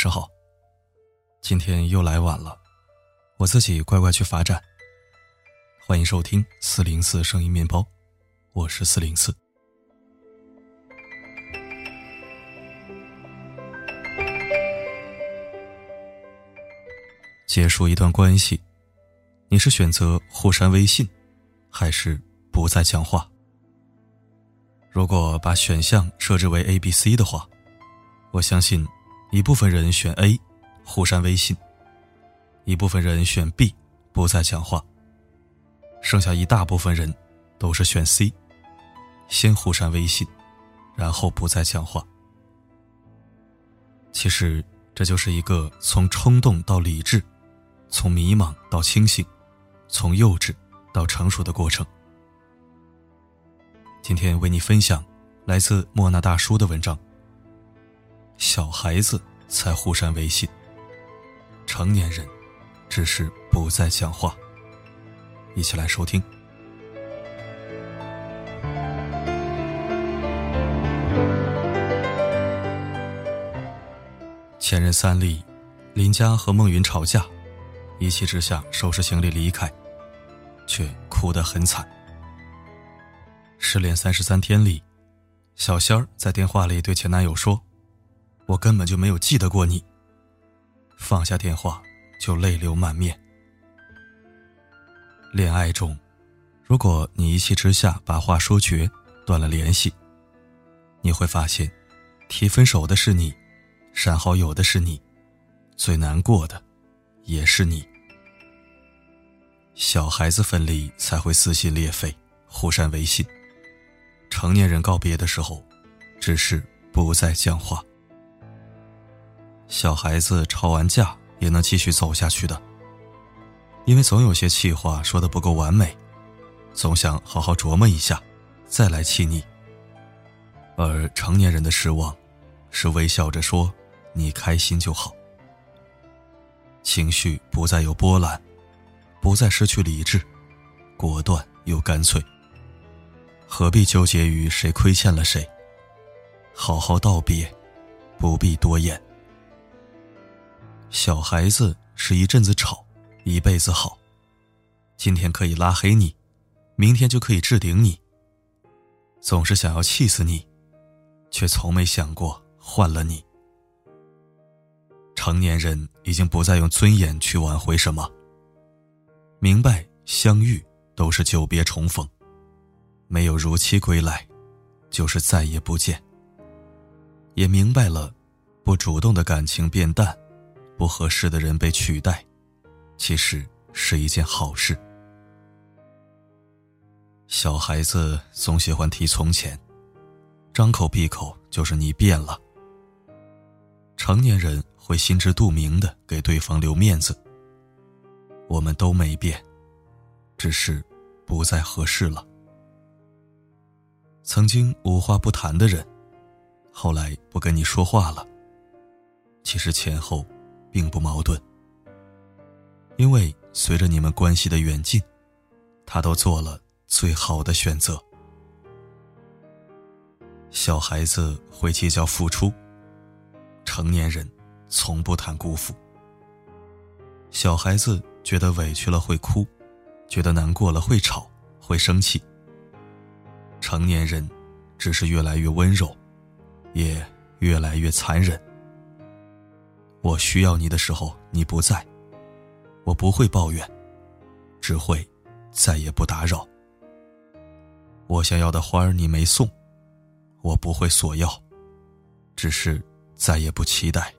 上好。今天又来晚了，我自己乖乖去罚站。欢迎收听四零四声音面包，我是四零四。结束一段关系，你是选择互删微信，还是不再讲话？如果把选项设置为 A、B、C 的话，我相信一部分人选 A，互删微信；一部分人选 B，不再讲话。剩下一大部分人都是选 C，先互删微信，然后不再讲话。其实这就是一个从冲动到理智，从迷茫到清醒，从幼稚到成熟的过程。今天为你分享来自莫那大叔的文章。小孩子才互删微信，成年人只是不再讲话。一起来收听。前任三丽，林佳和孟云吵架，一气之下收拾行李离开，却哭得很惨。失恋三十三天里，小仙儿在电话里对前男友说：“我根本就没有记得过你。”放下电话就泪流满面。恋爱中，如果你一气之下把话说绝，断了联系，你会发现，提分手的是你，删好友的是你，最难过的也是你。小孩子分离才会撕心裂肺，互删微信；成年人告别的时候，只是不再讲话。小孩子吵完架也能继续走下去的。因为总有些气话说的不够完美，总想好好琢磨一下，再来气你。而成年人的失望，是微笑着说：“你开心就好。”情绪不再有波澜，不再失去理智，果断又干脆。何必纠结于谁亏欠了谁？好好道别，不必多言。小孩子是一阵子吵。一辈子好，今天可以拉黑你，明天就可以置顶你。总是想要气死你，却从没想过换了你。成年人已经不再用尊严去挽回什么，明白相遇都是久别重逢，没有如期归来，就是再也不见。也明白了，不主动的感情变淡，不合适的人被取代。其实是一件好事。小孩子总喜欢提从前，张口闭口就是你变了。成年人会心知肚明的给对方留面子。我们都没变，只是不再合适了。曾经无话不谈的人，后来不跟你说话了。其实前后并不矛盾。因为随着你们关系的远近，他都做了最好的选择。小孩子会计较付出，成年人从不谈辜负。小孩子觉得委屈了会哭，觉得难过了会吵会生气。成年人只是越来越温柔，也越来越残忍。我需要你的时候你不在。我不会抱怨，只会再也不打扰。我想要的花儿你没送，我不会索要，只是再也不期待。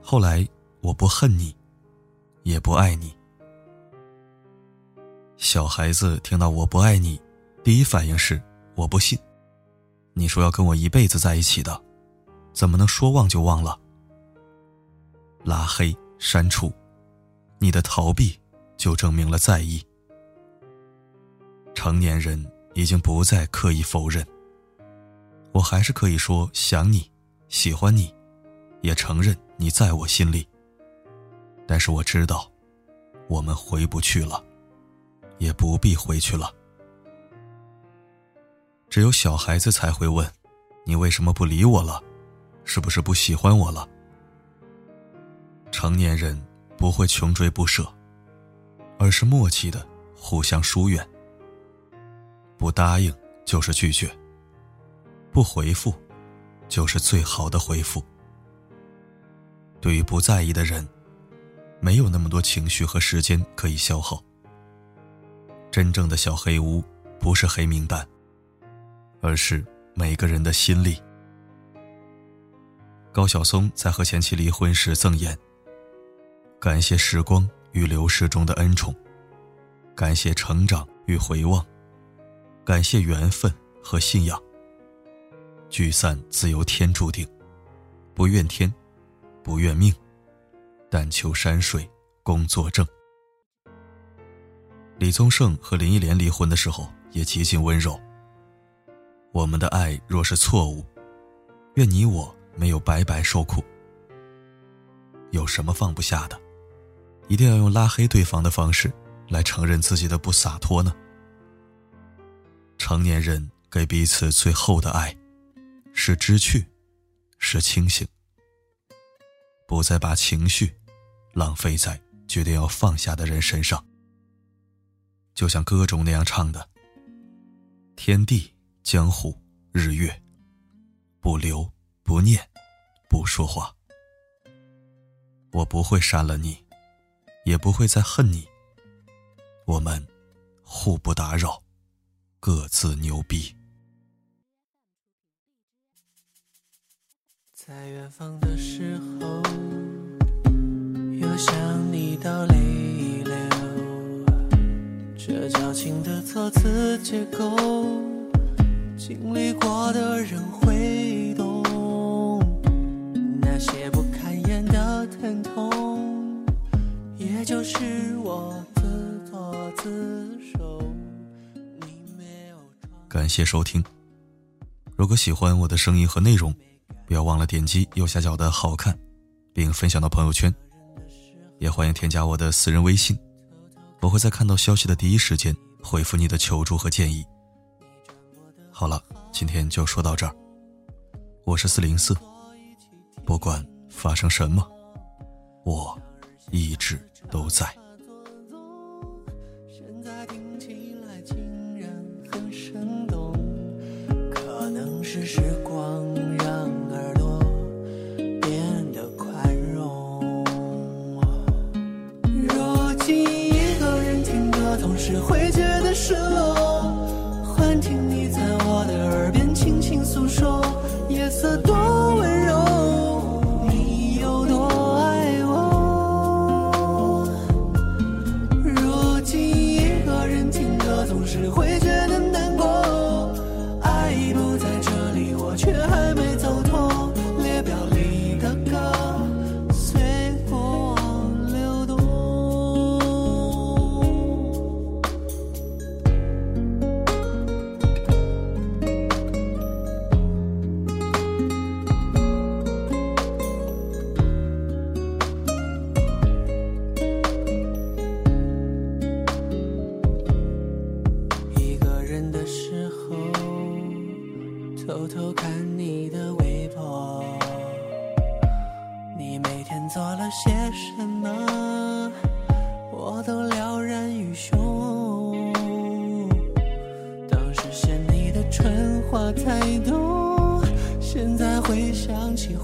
后来我不恨你，也不爱你。小孩子听到我不爱你，第一反应是我不信。你说要跟我一辈子在一起的，怎么能说忘就忘了？拉黑。删除，你的逃避就证明了在意。成年人已经不再刻意否认，我还是可以说想你，喜欢你，也承认你在我心里。但是我知道，我们回不去了，也不必回去了。只有小孩子才会问：“你为什么不理我了？是不是不喜欢我了？成年人不会穷追不舍，而是默契的互相疏远。不答应就是拒绝，不回复就是最好的回复。对于不在意的人，没有那么多情绪和时间可以消耗。真正的小黑屋不是黑名单，而是每个人的心里。高晓松在和前妻离婚时赠言：“感谢时光与流逝中的恩宠，感谢成长与回望，感谢缘分和信仰。聚散自由天注定，不怨天。”不怨命，但求山水工作正。李宗盛和林忆莲离婚的时候也极尽温柔。我们的爱若是错误，愿你我没有白白受苦。有什么放不下的？一定要用拉黑对方的方式来承认自己的不洒脱呢？成年人给彼此最后的爱，是知趣，是清醒。不再把情绪浪费在决定要放下的人身上，就像歌中那样唱的：“天地江湖日月，不留不念不说话。我不会删了你，也不会再恨你。我们互不打扰，各自牛逼。”在远方的时候，又想你到泪流。这矫情的措辞结构，经历过的人感谢收听。如果喜欢我的声音和内容。不要忘了点击右下角的好看，并分享到朋友圈，也欢迎添加我的私人微信，我会在看到消息的第一时间回复你的求助和建议。好了，今天就说到这儿，我是四零四，不管发生什么，我一直都在。在听起来竟然很生动，可能是时偷偷看你的微博，你每天做了些什么，我都了然于胸。当时嫌你的蠢话太多，现在回想起